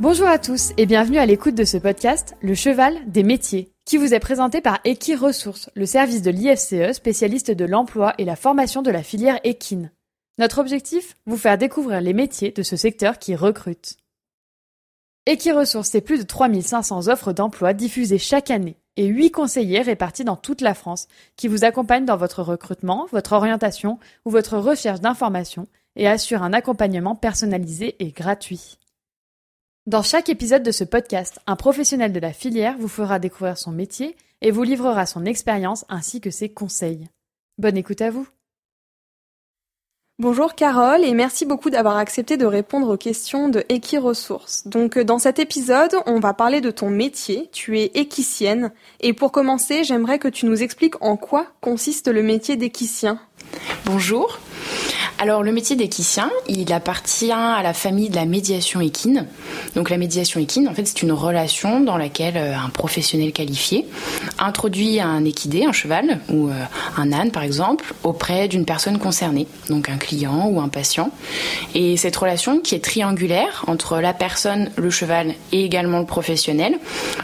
Bonjour à tous et bienvenue à l'écoute de ce podcast Le cheval des métiers, qui vous est présenté par Equi Ressources, le service de l'IFCE spécialiste de l'emploi et la formation de la filière équine. Notre objectif Vous faire découvrir les métiers de ce secteur qui recrute. Equiresources, c'est plus de 3500 offres d'emploi diffusées chaque année et 8 conseillers répartis dans toute la France qui vous accompagnent dans votre recrutement, votre orientation ou votre recherche d'informations et assurent un accompagnement personnalisé et gratuit. Dans chaque épisode de ce podcast, un professionnel de la filière vous fera découvrir son métier et vous livrera son expérience ainsi que ses conseils. Bonne écoute à vous Bonjour Carole et merci beaucoup d'avoir accepté de répondre aux questions de Equiresources. Donc euh, dans cet épisode, on va parler de ton métier. Tu es équicienne et pour commencer, j'aimerais que tu nous expliques en quoi consiste le métier d'équicien. Bonjour. Alors le métier d'équicien, il appartient à la famille de la médiation équine. Donc la médiation équine, en fait, c'est une relation dans laquelle euh, un professionnel qualifié introduit un équidé, un cheval ou euh, un âne par exemple, auprès d'une personne concernée, donc un client ou un patient. Et cette relation qui est triangulaire entre la personne, le cheval et également le professionnel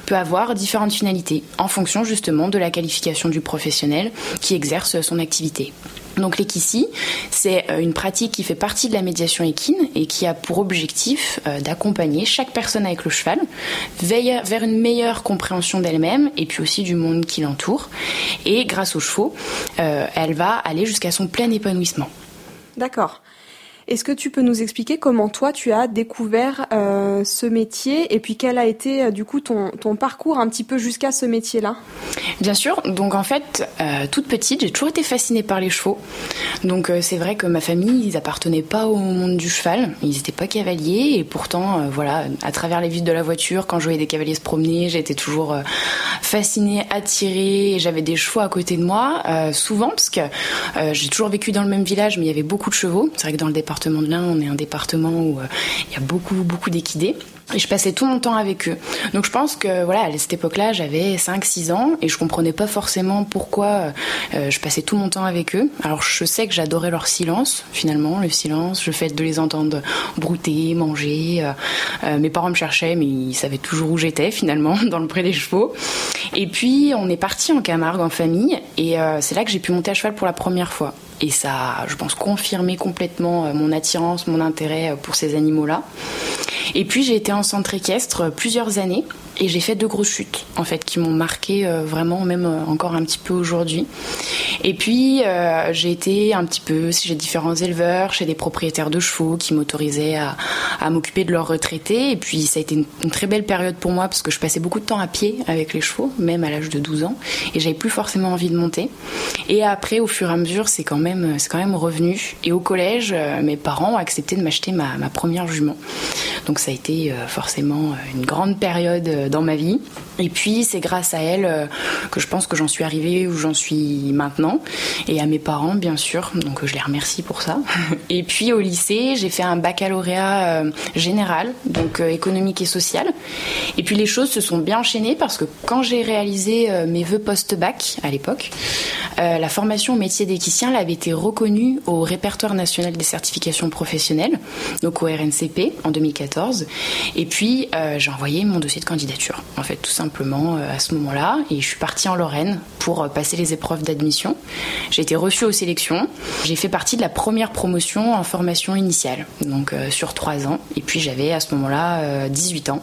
peut avoir différentes finalités en fonction justement de la qualification du professionnel qui exerce son activité. Donc l'équicie, c'est euh, une pratique qui fait partie de la médiation équine et qui a pour objectif euh, d'accompagner chaque personne avec le cheval vers une meilleure compréhension d'elle-même et puis aussi du monde qui l'entoure. Et grâce aux chevaux, euh, elle va aller jusqu'à son plein épanouissement. D'accord. Est-ce que tu peux nous expliquer comment toi tu as découvert euh, ce métier et puis quel a été euh, du coup ton, ton, parcours un petit peu jusqu'à ce métier-là? Bien sûr, donc en fait, euh, toute petite, j'ai toujours été fascinée par les chevaux. Donc c'est vrai que ma famille, ils appartenaient pas au monde du cheval, ils n'étaient pas cavaliers et pourtant, voilà, à travers les vitres de la voiture, quand je voyais des cavaliers se promener, j'étais toujours fascinée, attirée et j'avais des chevaux à côté de moi, souvent parce que j'ai toujours vécu dans le même village mais il y avait beaucoup de chevaux. C'est vrai que dans le départ de l'Ain, on est un département où euh, il y a beaucoup, beaucoup d'équidés. Et je passais tout mon temps avec eux. Donc je pense que voilà, à cette époque-là, j'avais 5-6 ans et je comprenais pas forcément pourquoi euh, je passais tout mon temps avec eux. Alors je sais que j'adorais leur silence, finalement, le silence, le fait de les entendre brouter, manger. Euh, mes parents me cherchaient, mais ils savaient toujours où j'étais finalement, dans le pré des chevaux. Et puis on est parti en Camargue en famille et c'est là que j'ai pu monter à cheval pour la première fois. Et ça, je pense, confirmé complètement mon attirance, mon intérêt pour ces animaux-là. Et puis j'ai été en centre équestre plusieurs années et j'ai fait deux grosses chutes en fait qui m'ont marqué euh, vraiment même euh, encore un petit peu aujourd'hui. Et puis euh, j'ai été un petit peu chez différents éleveurs, chez des propriétaires de chevaux qui m'autorisaient à, m'occuper de leurs retraités. Et puis ça a été une, très belle période pour moi parce que je passais beaucoup de temps à pied avec les chevaux, même à l'âge de 12 ans, et j'avais plus forcément envie de monter. Et après, au fur et à mesure, c'est quand même quand même revenu. Et au collège, mes parents ont accepté de m'acheter ma, ma première jument. Donc ça a été forcément une grande période dans ma vie. Et puis c'est grâce à elle euh, que je pense que j'en suis arrivée où j'en suis maintenant. Et à mes parents, bien sûr. Donc je les remercie pour ça. Et puis au lycée, j'ai fait un baccalauréat euh, général, donc euh, économique et social. Et puis les choses se sont bien enchaînées parce que quand j'ai réalisé mes vœux post-bac à l'époque, la formation au métier d'équicien avait été reconnue au répertoire national des certifications professionnelles, donc au RNCP en 2014. Et puis j'ai envoyé mon dossier de candidature, en fait, tout simplement euh, à ce moment-là et je suis partie en Lorraine pour euh, passer les épreuves d'admission. J'ai été reçue aux sélections. J'ai fait partie de la première promotion en formation initiale, donc euh, sur trois ans. Et puis j'avais à ce moment-là 18 ans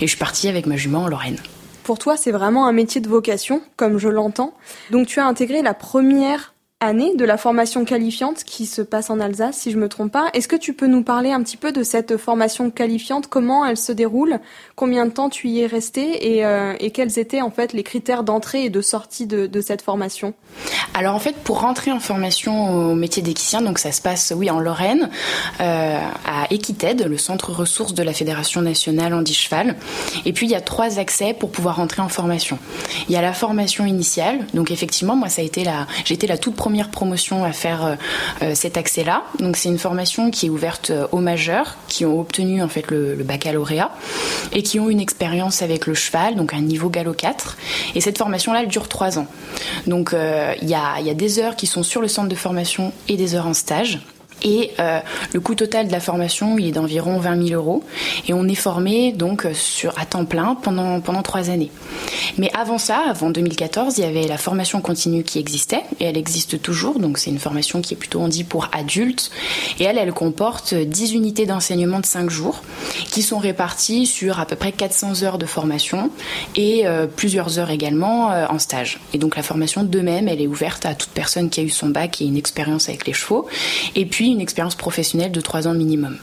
et je suis partie avec ma jument en Lorraine. Pour toi, c'est vraiment un métier de vocation, comme je l'entends. Donc tu as intégré la première année de la formation qualifiante qui se passe en Alsace, si je me trompe pas. Est-ce que tu peux nous parler un petit peu de cette formation qualifiante, comment elle se déroule, combien de temps tu y es resté? Et, euh, quels étaient en fait les critères d'entrée et de sortie de, cette formation? Alors en fait, pour rentrer en formation au métier d'équicien, donc ça se passe oui en Lorraine, euh, à Equited, le centre ressources de la Fédération nationale handi cheval. Et puis il y a trois accès pour pouvoir rentrer en formation. Il y a la formation initiale, donc effectivement moi ça a été la, j'étais la toute première première promotion à faire euh, euh, cet accès-là. Donc c'est une formation qui est ouverte euh, aux majeurs qui ont obtenu en fait le, baccalauréat et qui ont une expérience avec le cheval, donc un niveau galop 4. Et cette formation-là, dure trois ans. Donc il y a des heures qui sont sur le centre de formation et des heures en stage. Et euh, le coût total de la formation, il est d'environ 20 000 euros. Et on est formé donc sur à temps plein pendant pendant trois années. Mais avant ça, avant 2014, il y avait la formation continue qui existait et elle existe toujours. Donc c'est une formation qui est plutôt on dit pour adultes. Et elle, elle comporte 10 unités d'enseignement de 5 jours qui sont réparties sur à peu près 400 heures de formation et euh, plusieurs heures également euh, en stage. Et donc la formation de même, elle est ouverte à toute personne qui a eu son bac et une expérience avec les chevaux. Et puis une expérience professionnelle de 3 ans minimum.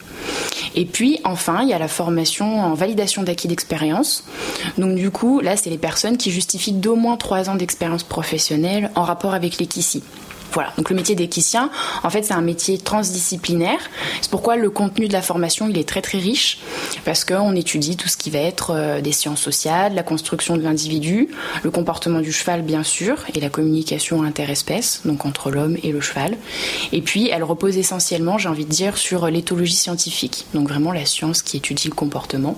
Et puis enfin, il y a la formation en validation d'acquis d'expérience. Donc du coup, là, c'est les personnes qui justifient d'au moins 3 ans d'expérience professionnelle en rapport avec l'équicie. Voilà, donc le métier d'équicien, en fait, c'est un métier transdisciplinaire. C'est pourquoi le contenu de la formation, il est très très riche, parce qu'on étudie tout ce qui va être euh, des sciences sociales, la construction de l'individu, le comportement du cheval, bien sûr, et la communication interespèce, donc entre l'homme et le cheval. Et puis, elle repose essentiellement, j'ai envie de dire, sur l'éthologie scientifique, donc vraiment la science qui étudie le comportement,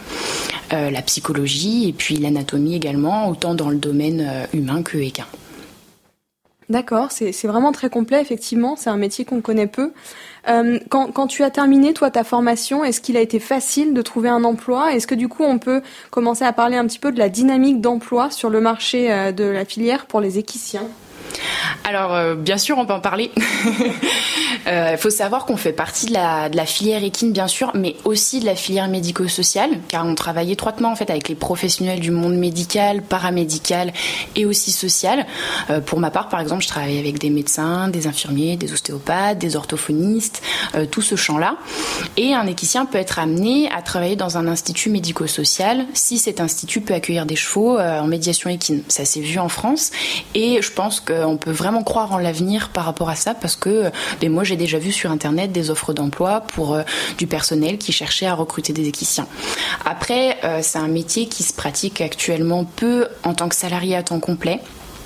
euh, la psychologie et puis l'anatomie également, autant dans le domaine euh, humain que équin. D'accord, c'est vraiment très complet, effectivement. C'est un métier qu'on connaît peu. Euh, quand, quand, tu as terminé, toi, ta formation, est-ce qu'il a été facile de trouver un emploi? Est-ce que du coup, on peut commencer à parler un petit peu de la dynamique d'emploi sur le marché euh, de la filière pour les équiciens? Alors, euh, bien sûr, on peut en parler. Il euh, faut savoir qu'on fait partie de la, filière équine, bien sûr, mais aussi de la filière médico-sociale, car on travaille étroitement en fait avec les professionnels du monde médical, paramédical et aussi social. Euh, pour ma part, par exemple, je travaille avec des médecins, des infirmiers, des ostéopathes, des orthophonistes, tout ce champ-là. Et un équicien peut être amené à travailler dans un institut médico-social si cet institut peut accueillir des chevaux en médiation équine. Ça s'est vu en France, et je pense que on peut vraiment croire en l'avenir par rapport à ça parce que ben moi j'ai déjà vu sur internet des offres d'emploi pour euh, du personnel qui cherchait à recruter des équiciens. Après, euh, c'est un métier qui se pratique actuellement peu en tant que salarié à temps complet.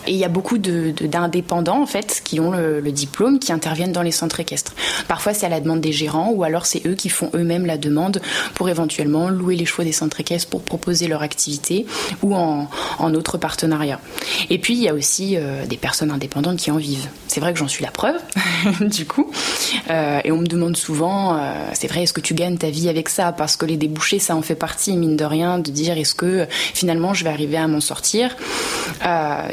Et il y a beaucoup d'indépendants, en fait, qui ont le, diplôme, qui interviennent dans les centres équestres. Parfois, c'est à la demande des gérants, ou alors c'est eux qui font eux-mêmes la demande pour éventuellement louer les chevaux des centres équestres pour proposer leur activité, ou en, en autre partenariat. Et puis, il y a aussi euh, des personnes indépendantes qui en vivent. C'est vrai que j'en suis la preuve, du coup. Euh, et on me demande souvent, euh, c'est vrai, est-ce que tu gagnes ta vie avec ça? Parce que les débouchés, ça en fait partie, mine de rien, de dire est-ce que finalement je vais arriver à m'en sortir?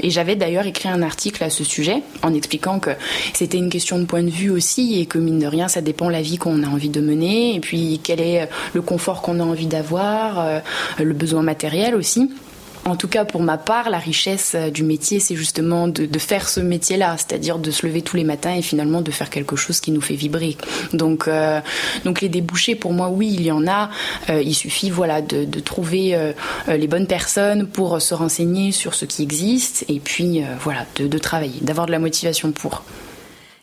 Et j'avais d'ailleurs écrit un article à ce sujet en expliquant que c'était une question de point de vue aussi et que mine de rien, ça dépend la vie qu'on a envie de mener et puis quel est le confort qu'on a envie d'avoir, euh, le besoin matériel aussi. En tout cas, pour ma part, la richesse euh, du métier, c'est justement de, faire ce métier-là, c'est-à-dire de se lever tous les matins et finalement de faire quelque chose qui nous fait vibrer. Donc, euh, donc les débouchés, pour moi, oui, il y en a. Euh, il suffit, voilà, de, trouver les bonnes personnes pour se renseigner sur ce qui existe et puis, voilà, de travailler, d'avoir de la motivation pour.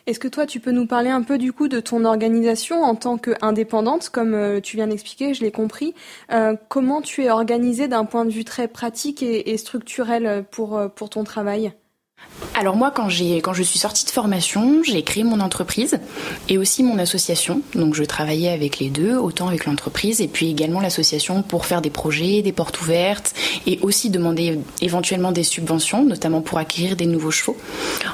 Est-ce que toi, tu peux nous parler un peu du coup de ton organisation en tant qu'indépendante, comme euh, tu viens d'expliquer, je l'ai compris. Euh, comment tu es organisée d'un point de vue très pratique et, structurel euh, pour ton travail? Alors moi, quand, quand je suis sortie de formation, j'ai créé mon entreprise et aussi mon association. Donc je travaillais avec les deux, autant avec l'entreprise et puis également l'association pour faire des projets, des portes ouvertes et aussi demander éventuellement des subventions, notamment pour acquérir des nouveaux chevaux.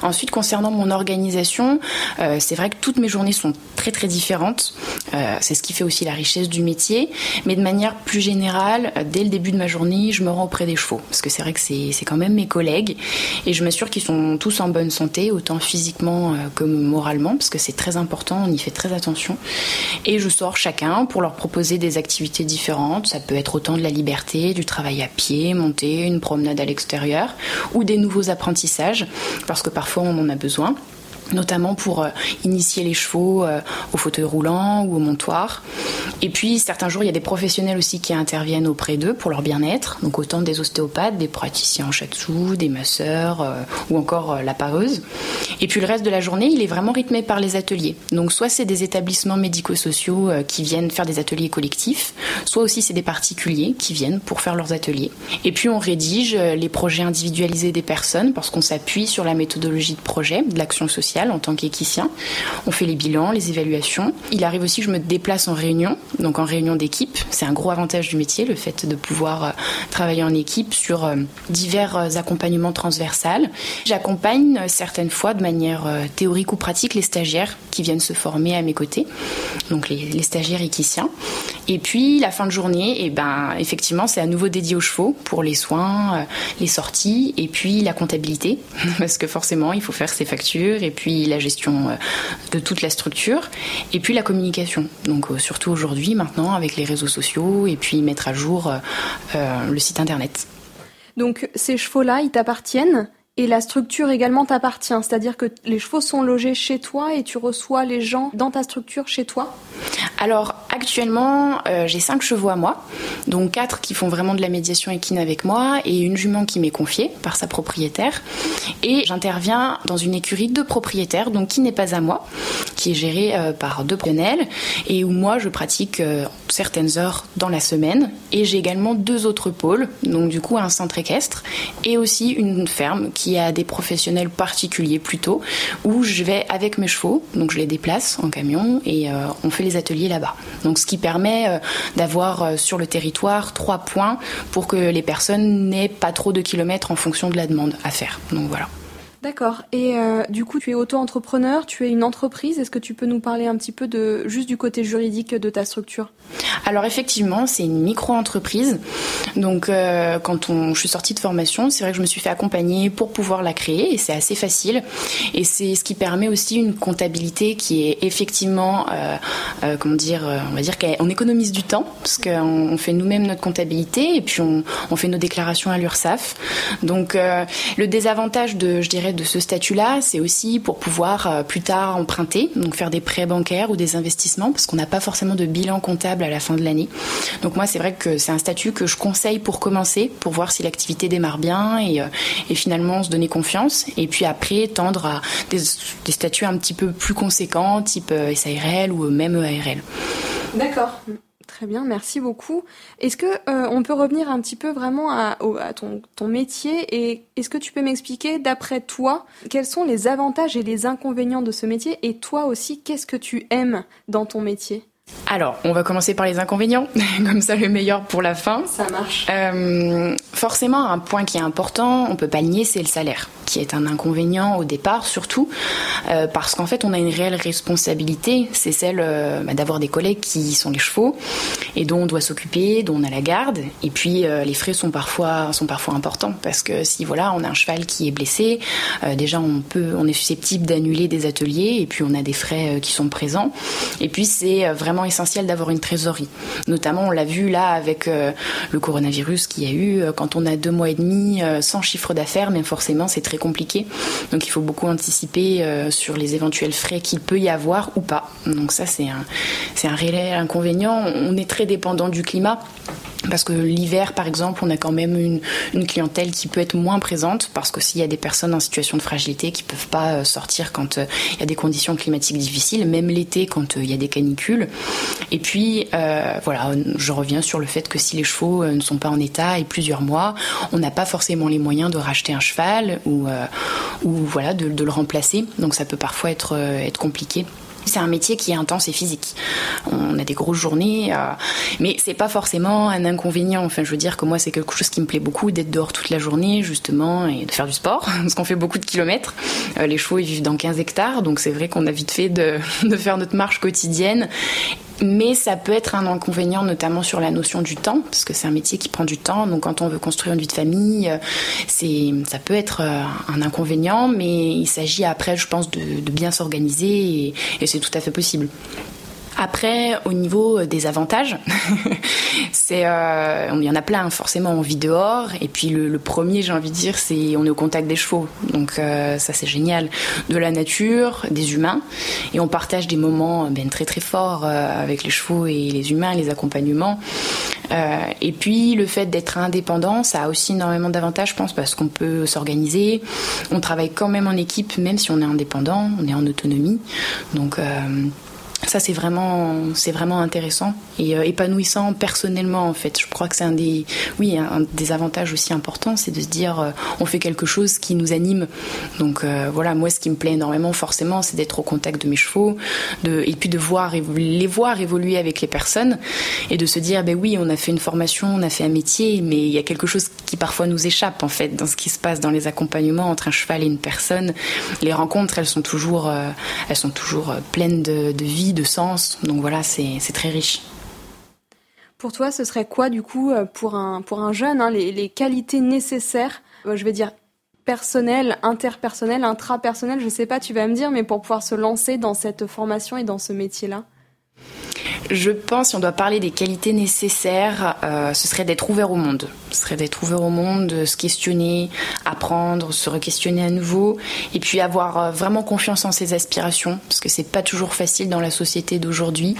Ensuite, concernant mon organisation, euh, c'est vrai que toutes mes journées sont très très différentes. Euh, c'est ce qui fait aussi la richesse du métier. Mais de manière plus générale, dès le début de ma journée, je me rends auprès des chevaux parce que c'est vrai que c'est quand même mes collègues et je m'assure qu'ils sont tous en bonne santé, autant physiquement euh, que moralement, parce que c'est très important, on y fait très attention. Et je sors chacun pour leur proposer des activités différentes. Ça peut être autant de la liberté, du travail à pied, monter, une promenade à l'extérieur, ou des nouveaux apprentissages, parce que parfois on en a besoin notamment pour euh, initier les chevaux euh, au fauteuil roulant ou au montoir. Et puis certains jours, il y a des professionnels aussi qui interviennent auprès d'eux pour leur bien-être, donc autant des ostéopathes, des praticiens en shiatsu, des masseurs euh, ou encore la pareuse. Et puis le reste de la journée, il est vraiment rythmé par les ateliers. Donc soit c'est des établissements médico-sociaux qui viennent faire des ateliers collectifs, soit aussi c'est des particuliers qui viennent pour faire leurs ateliers. Et puis on rédige les projets individualisés des personnes parce qu'on s'appuie sur la méthodologie de projet, de l'action sociale en tant qu'équicien. On fait les bilans, les évaluations. Il arrive aussi que je me déplace en réunion donc en réunion d'équipe. C'est un gros avantage du métier, le fait de pouvoir travailler en équipe sur divers accompagnements transversales. J'accompagne certaines fois de manière théorique ou pratique les stagiaires qui viennent se former à mes côtés, donc les, les stagiaires équiciens. Et puis la fin de journée, et eh ben effectivement, c'est à nouveau dédié aux chevaux pour les soins, les sorties et puis la comptabilité parce que forcément, il faut faire ses factures et puis la gestion de toute la structure et puis la communication. Donc euh, surtout aujourd'hui, maintenant, avec les réseaux sociaux et puis mettre à jour euh, euh, le site internet. Donc ces chevaux-là, ils t'appartiennent? Et la structure également t'appartient, c'est-à-dire que les chevaux sont logés chez toi et tu reçois les gens dans ta structure chez toi Alors actuellement, euh, j'ai cinq chevaux à moi, donc quatre qui font vraiment de la médiation équine avec moi et une jument qui m'est confiée par sa propriétaire. Et j'interviens dans une écurie de propriétaires, donc qui n'est pas à moi, qui est gérée euh, par deux professionnels et où moi je pratique euh, certaines heures dans la semaine. Et j'ai également deux autres pôles, donc du coup un centre équestre et aussi une ferme qui y a des professionnels particuliers plutôt, où je vais avec mes chevaux, donc je les déplace en camion et euh, on fait les ateliers là-bas. Donc ce qui permet euh, d'avoir euh, sur le territoire trois points pour que les personnes n'aient pas trop de kilomètres en fonction de la demande à faire. Donc voilà. D'accord. Et euh, du coup, tu es auto-entrepreneur, tu es une entreprise. Est-ce que tu peux nous parler un petit peu de juste du côté juridique de ta structure? Alors effectivement, c'est une micro-entreprise. Donc euh, quand je suis sortie de formation, c'est vrai que je me suis fait accompagner pour pouvoir la créer et c'est assez facile. Et c'est ce qui permet aussi une comptabilité qui est effectivement, euh, comment dire, on va dire qu'on économise du temps parce qu'on fait nous-mêmes notre comptabilité et puis on, on fait nos déclarations à l'URSSAF. Donc le désavantage de, je dirais, de ce statut-là, c'est aussi pour pouvoir euh, plus tard emprunter, donc faire des prêts bancaires ou des investissements, parce qu'on n'a pas forcément de bilan comptable à la fin de l'année. Donc moi, c'est vrai que c'est un statut que je conseille pour commencer, pour voir si l'activité démarre bien et, euh, finalement se donner confiance. Et puis après, tendre à des, des statuts un petit peu plus conséquents, type euh, SARL ou même EARL. D'accord. Très bien, merci beaucoup. Est-ce que euh, on peut revenir un petit peu vraiment à, ton, ton, métier et est-ce que tu peux m'expliquer, d'après toi, quels sont les avantages et les inconvénients de ce métier et toi aussi, qu'est-ce que tu aimes dans ton métier? Alors, on va commencer par les inconvénients, comme ça le meilleur pour la fin. Ça marche. Euh, forcément, un point qui est important, on peut pas le nier, c'est le salaire, qui est un inconvénient au départ, surtout euh, parce qu'en fait, on a une réelle responsabilité, c'est celle euh, bah, d'avoir des collègues qui sont les chevaux et dont on doit s'occuper, dont on a la garde. Et puis, les frais sont parfois sont parfois importants parce que si voilà, on a un cheval qui est blessé, déjà on peut, on est susceptible d'annuler des ateliers et puis on a des frais qui sont présents. Et puis c'est vraiment essentiel d'avoir une trésorerie. Notamment, on l'a vu là avec euh, le coronavirus qu'il y a eu, euh, quand on a deux mois et demi euh, sans chiffre d'affaires, mais forcément c'est très compliqué. Donc il faut beaucoup anticiper sur les éventuels frais qu'il peut y avoir ou pas. Donc ça c'est un, c'est un réel inconvénient. On est très dépendant du climat. Parce que l'hiver, par exemple, on a quand même une, clientèle qui peut être moins présente parce que s'il y a des personnes en situation de fragilité qui peuvent pas euh, sortir quand euh, il y a des conditions climatiques difficiles, même l'été quand euh, il y a des canicules. Et puis, voilà, je reviens sur le fait que si les chevaux ne sont pas en état et plusieurs mois, on n'a pas forcément les moyens de racheter un cheval ou, voilà, de, le remplacer. Donc ça peut parfois être compliqué. C'est un métier qui est intense et physique. On a des grosses journées, euh, mais c'est pas forcément un inconvénient. Enfin, je veux dire que moi, c'est quelque chose qui me plaît beaucoup d'être dehors toute la journée, justement, et de faire du sport, parce qu'on fait beaucoup de kilomètres. Euh, les chevaux, ils vivent dans 15 hectares, donc c'est vrai qu'on a vite fait de, de faire notre marche quotidienne mais ça peut être un inconvénient, notamment sur la notion du temps, parce que c'est un métier qui prend du temps. Donc, quand on veut construire une vie de famille, euh, ça peut être euh, un inconvénient, mais il s'agit après, je pense, de, bien s'organiser et c'est tout à fait possible. Après, au niveau des avantages, c'est euh, il y en a plein. Forcément, on vit dehors. Et puis le, premier, j'ai envie de dire, c'est on est au contact des chevaux. Donc euh, ça, c'est génial. De la nature, des humains, et on partage des moments ben, très très forts euh, avec les chevaux et les humains, les accompagnements. Euh, et puis le fait d'être indépendant, ça a aussi énormément d'avantages, je pense, parce qu'on peut s'organiser. On travaille quand même en équipe, même si on est indépendant, on est en autonomie. Donc euh, ça c'est vraiment vraiment intéressant et euh, épanouissant personnellement en fait. Je crois que c'est un des oui des avantages aussi importants c'est de se dire euh, on fait quelque chose qui nous anime. Donc euh, voilà moi ce qui me plaît énormément forcément c'est d'être au contact de mes chevaux et puis de voir les voir évoluer avec les personnes et de se dire ben oui on a fait une formation on a fait un métier mais il y a quelque chose qui parfois nous échappe en fait dans ce qui se passe dans les accompagnements entre un cheval et une personne. Les rencontres elles sont toujours elles sont toujours pleines de vie de sens. Donc voilà, c'est très riche. Pour toi, ce serait quoi du coup euh, pour un, pour un jeune, hein, les, qualités nécessaires, euh, je vais dire personnelles, interpersonnelles, intrapersonnelles, je ne sais pas, tu vas me dire, mais pour pouvoir se lancer dans cette formation et dans ce métier-là? Je pense, si on doit parler des qualités nécessaires, euh, ce serait d'être ouvert au monde. Ce serait d'être ouvert au monde, de se questionner, apprendre, se re-questionner à nouveau, et puis avoir euh, vraiment confiance en ses aspirations, parce que c'est pas toujours facile dans la société d'aujourd'hui.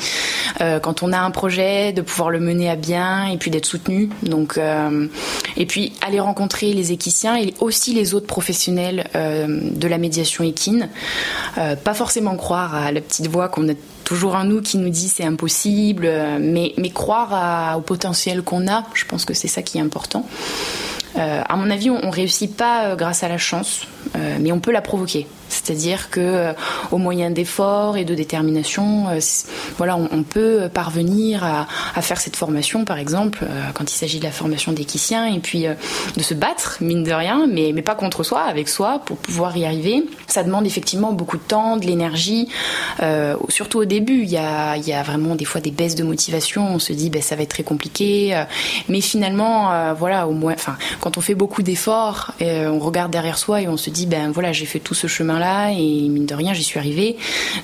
Euh, quand on a un projet, de pouvoir le mener à bien, et puis d'être soutenu. Donc, et puis aller rencontrer les équiciens et aussi les autres professionnels de la médiation équine. pas forcément croire à la petite voix qu'on a toujours un nous qui nous dit c'est impossible, mais, mais croire au potentiel qu'on a, je pense que c'est ça qui est important. Euh, à mon avis, on, ne réussit pas euh, grâce à la chance, euh, mais on peut la provoquer. C'est-à-dire que euh, au moyen d'efforts et de détermination, euh, voilà, on, peut parvenir à, faire cette formation, par exemple, euh, quand il s'agit de la formation d'équicien, et puis de se battre, mine de rien, mais, mais pas contre soi, avec soi, pour pouvoir y arriver. Ça demande effectivement beaucoup de temps, de l'énergie, euh, surtout au début. Il y a, il y a vraiment des fois des baisses de motivation. On se dit, ben, ça va être très compliqué, mais finalement, voilà, au moins, quand on fait beaucoup d'efforts, on regarde derrière soi et on se dit, ben voilà, j'ai fait tout ce chemin là et mine de rien j'y suis arrivée.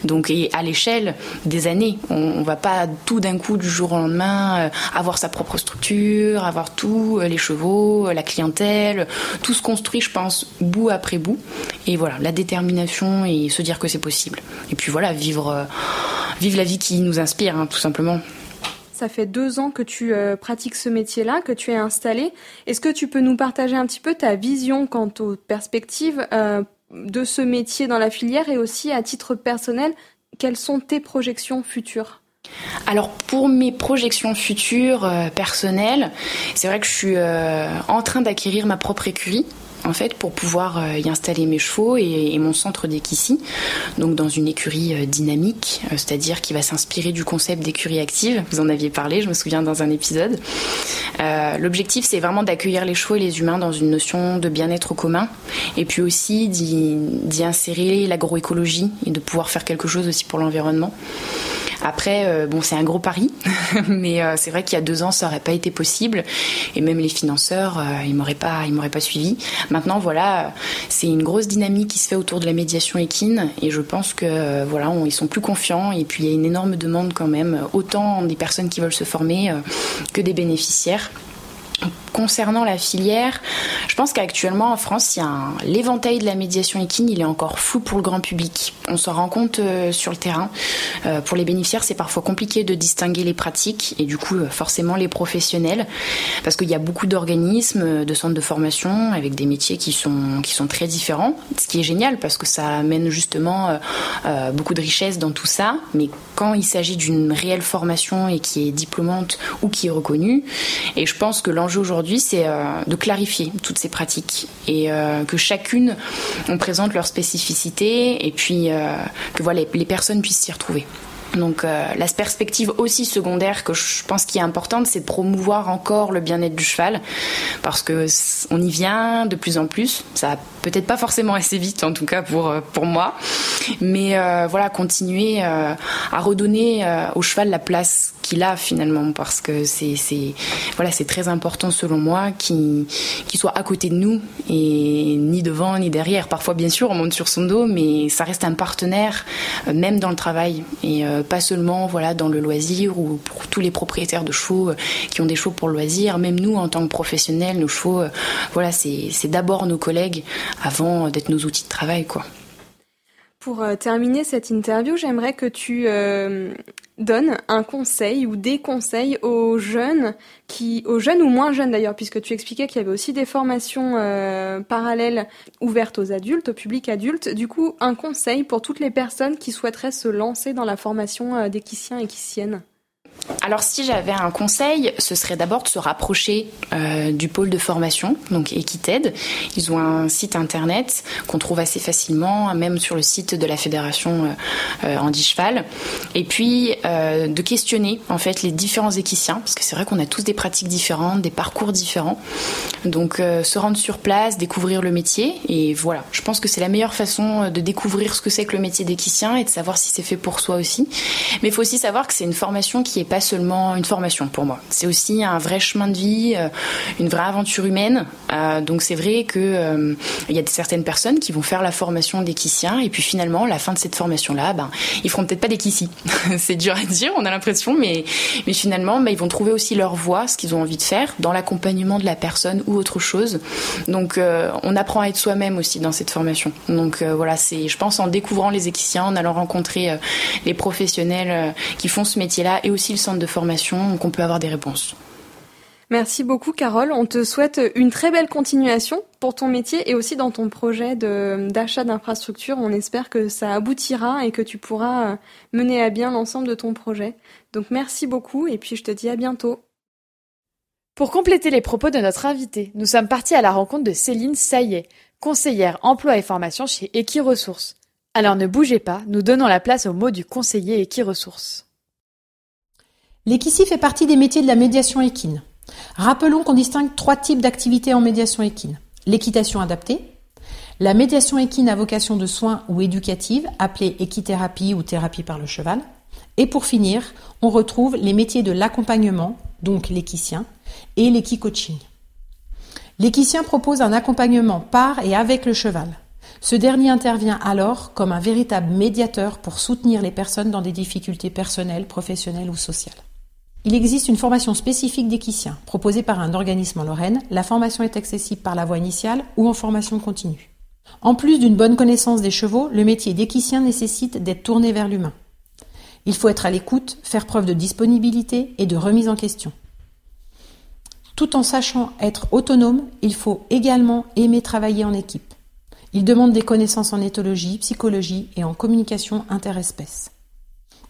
Donc et à l'échelle des années, on, on va pas tout d'un coup du jour au lendemain euh, avoir sa propre structure, avoir tout, euh, les chevaux, euh, la clientèle, tout se construit je pense bout après bout. Et voilà, la détermination et se dire que c'est possible. Et puis voilà, vivre, vivre la vie qui nous inspire hein, tout simplement. Ça fait deux ans que tu pratiques ce métier-là, que tu es installé. Est-ce que tu peux nous partager un petit peu ta vision quant aux perspectives de ce métier dans la filière et aussi à titre personnel, quelles sont tes projections futures? Alors pour mes projections futures euh, personnelles, c'est vrai que je suis euh, en train d'acquérir ma propre écurie en fait pour pouvoir euh, y installer mes chevaux et, mon centre d'équicie, donc dans une écurie euh, dynamique, euh, c'est-à-dire qui va s'inspirer du concept d'écurie active. Vous en aviez parlé, je me souviens dans un épisode. L'objectif, c'est vraiment d'accueillir les chevaux et les humains dans une notion de bien-être commun, et puis aussi d'y insérer l'agroécologie et de pouvoir faire quelque chose aussi pour l'environnement. Après, euh, bon, c'est un gros pari, mais euh, c'est vrai qu'il y a deux ans, ça n'aurait pas été possible, et même les financeurs, euh, ils m'auraient pas, m'auraient pas suivi. Maintenant, voilà, c'est une grosse dynamique qui se fait autour de la médiation équine, et je pense que voilà, ils sont plus confiants, et puis il y a une énorme demande quand même, autant des personnes qui veulent se former que des bénéficiaires. Concernant la filière, je pense qu'actuellement en France, l'éventail de la médiation équine, il est encore flou pour le grand public. On s'en rend compte euh, sur le terrain. Euh, pour les bénéficiaires, c'est parfois compliqué de distinguer les pratiques et du coup euh, forcément les professionnels, parce qu'il y a beaucoup d'organismes, de centres de formation avec des métiers qui sont qui sont très différents. Ce qui est génial parce que ça amène justement beaucoup de richesse dans tout ça. Mais quand il s'agit d'une réelle formation et qui est diplômante ou qui est reconnue, et je pense que l'enjeu aujourd'hui c'est euh, de clarifier toutes ces pratiques et euh, que chacune on présente leur spécificité et puis euh, que voilà, les personnes puissent s'y retrouver. Donc la perspective aussi secondaire que je pense qui est importante, c'est de promouvoir encore le bien-être du cheval, parce que on y vient de plus en plus. Ça peut-être pas forcément assez vite, en tout cas pour pour moi, mais voilà continuer à redonner au cheval la place qu'il a finalement parce que c'est voilà c'est très important selon moi qu'il soit à côté de nous et ni devant ni derrière. Parfois bien sûr on monte sur son dos mais ça reste un partenaire euh, même dans le travail. Et euh, pas seulement voilà dans le loisir ou pour tous les propriétaires de chevaux euh, qui ont des chevaux pour le loisir. Même nous en tant que professionnels nos chevaux voilà c'est d'abord nos collègues avant d'être nos outils de travail quoi pour terminer cette interview, j'aimerais que tu donnes un conseil ou des conseils aux jeunes qui, aux jeunes ou moins jeunes d'ailleurs, puisque tu expliquais qu'il y avait aussi des formations euh, parallèles ouvertes aux adultes, au public adulte. Du coup, un conseil pour toutes les personnes qui souhaiteraient se lancer dans la formation euh, d'équiciens et équiciennes alors si j'avais un conseil, ce serait d'abord de se rapprocher euh, du pôle de formation, donc Equited. Ils ont un site internet qu'on trouve assez facilement, même sur le site de la fédération euh, euh Andy Cheval. Et puis euh, de questionner en fait les différents équiciens, parce que c'est vrai qu'on a tous des pratiques différentes, des parcours différents. Donc se rendre sur place, découvrir le métier, et voilà. Je pense que c'est la meilleure façon de découvrir ce que c'est que le métier d'équicien et de savoir si c'est fait pour soi aussi. Mais il faut aussi savoir que c'est une formation qui est pas une formation pour moi. C'est aussi un vrai chemin de vie, euh, une vraie aventure humaine. Euh, donc c'est vrai que euh, il y a certaines personnes qui vont faire la formation d'équicien et puis finalement, la fin de cette formation-là, ben ils feront peut-être pas d'équicie. c'est dur à dire, on a l'impression, mais mais finalement, ben, ils vont trouver aussi leur voie, ce qu'ils ont envie de faire dans l'accompagnement de la personne ou autre chose. Donc on apprend à être soi-même aussi dans cette formation. Donc voilà, c'est je pense en découvrant les équiciens, en allant rencontrer les professionnels qui font ce métier-là et aussi le centre de formation qu'on peut avoir des réponses. Merci beaucoup Carole. On te souhaite une très belle continuation pour ton métier et aussi dans ton projet d'achat d'infrastructures. On espère que ça aboutira et que tu pourras mener à bien l'ensemble de ton projet. Donc merci beaucoup et puis je te dis à bientôt. Pour compléter les propos de notre invité, nous sommes partis à la rencontre de Céline Saillet, conseillère emploi et formation chez Equiresources. Alors ne bougez pas, nous donnons la place au mot du conseiller Equiresources. L'équicie fait partie des métiers de la médiation équine. Rappelons qu'on distingue trois types d'activités en médiation équine. L'équitation adaptée, la médiation équine à vocation de soins ou éducative, appelée équithérapie ou thérapie par le cheval. Et pour finir, on retrouve les métiers de l'accompagnement, donc l'équicien, et l'équicoaching. L'équicien propose un accompagnement par et avec le cheval. Ce dernier intervient alors comme un véritable médiateur pour soutenir les personnes dans des difficultés personnelles, professionnelles ou sociales. Il existe une formation spécifique d'équicien proposée par un organisme en Lorraine. La formation est accessible par la voie initiale ou en formation continue. En plus d'une bonne connaissance des chevaux, le métier d'équicien nécessite d'être tourné vers l'humain. Il faut être à l'écoute, faire preuve de disponibilité et de remise en question. Tout en sachant être autonome, il faut également aimer travailler en équipe. Il demande des connaissances en éthologie, psychologie et en communication interespèces.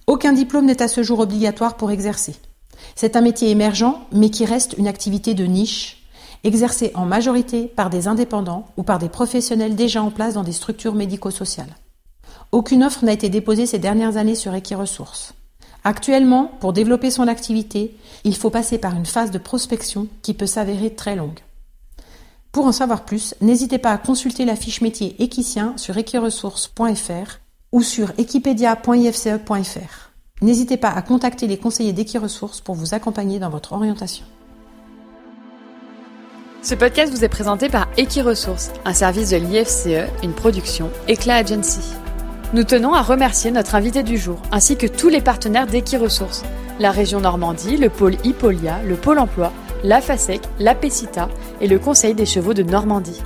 Aucun diplôme n'est à ce jour obligatoire pour exercer. C'est un métier émergent, mais qui reste une activité de niche, exercée en majorité par des indépendants ou par des professionnels déjà en place dans des structures médico-sociales. Aucune offre n'a été déposée ces dernières années sur Equiresources. Actuellement, pour développer son activité, il faut passer par une phase de prospection qui peut s'avérer très longue. Pour en savoir plus, n'hésitez pas à consulter la fiche métier équicien sur equiresources.fr ou sur equipedia.ifce.fr. N'hésitez pas à contacter les conseillers d'Equiresources pour vous accompagner dans votre orientation. Ce podcast vous est présenté par Equiresources, un service de l'IFCE, une production Eclat Agency. Nous tenons à remercier notre invité du jour, ainsi que tous les partenaires d'Equiresources, la région Normandie, le pôle Hippolia, le pôle emploi, la FASEC, la PECITA et le Conseil des chevaux de Normandie.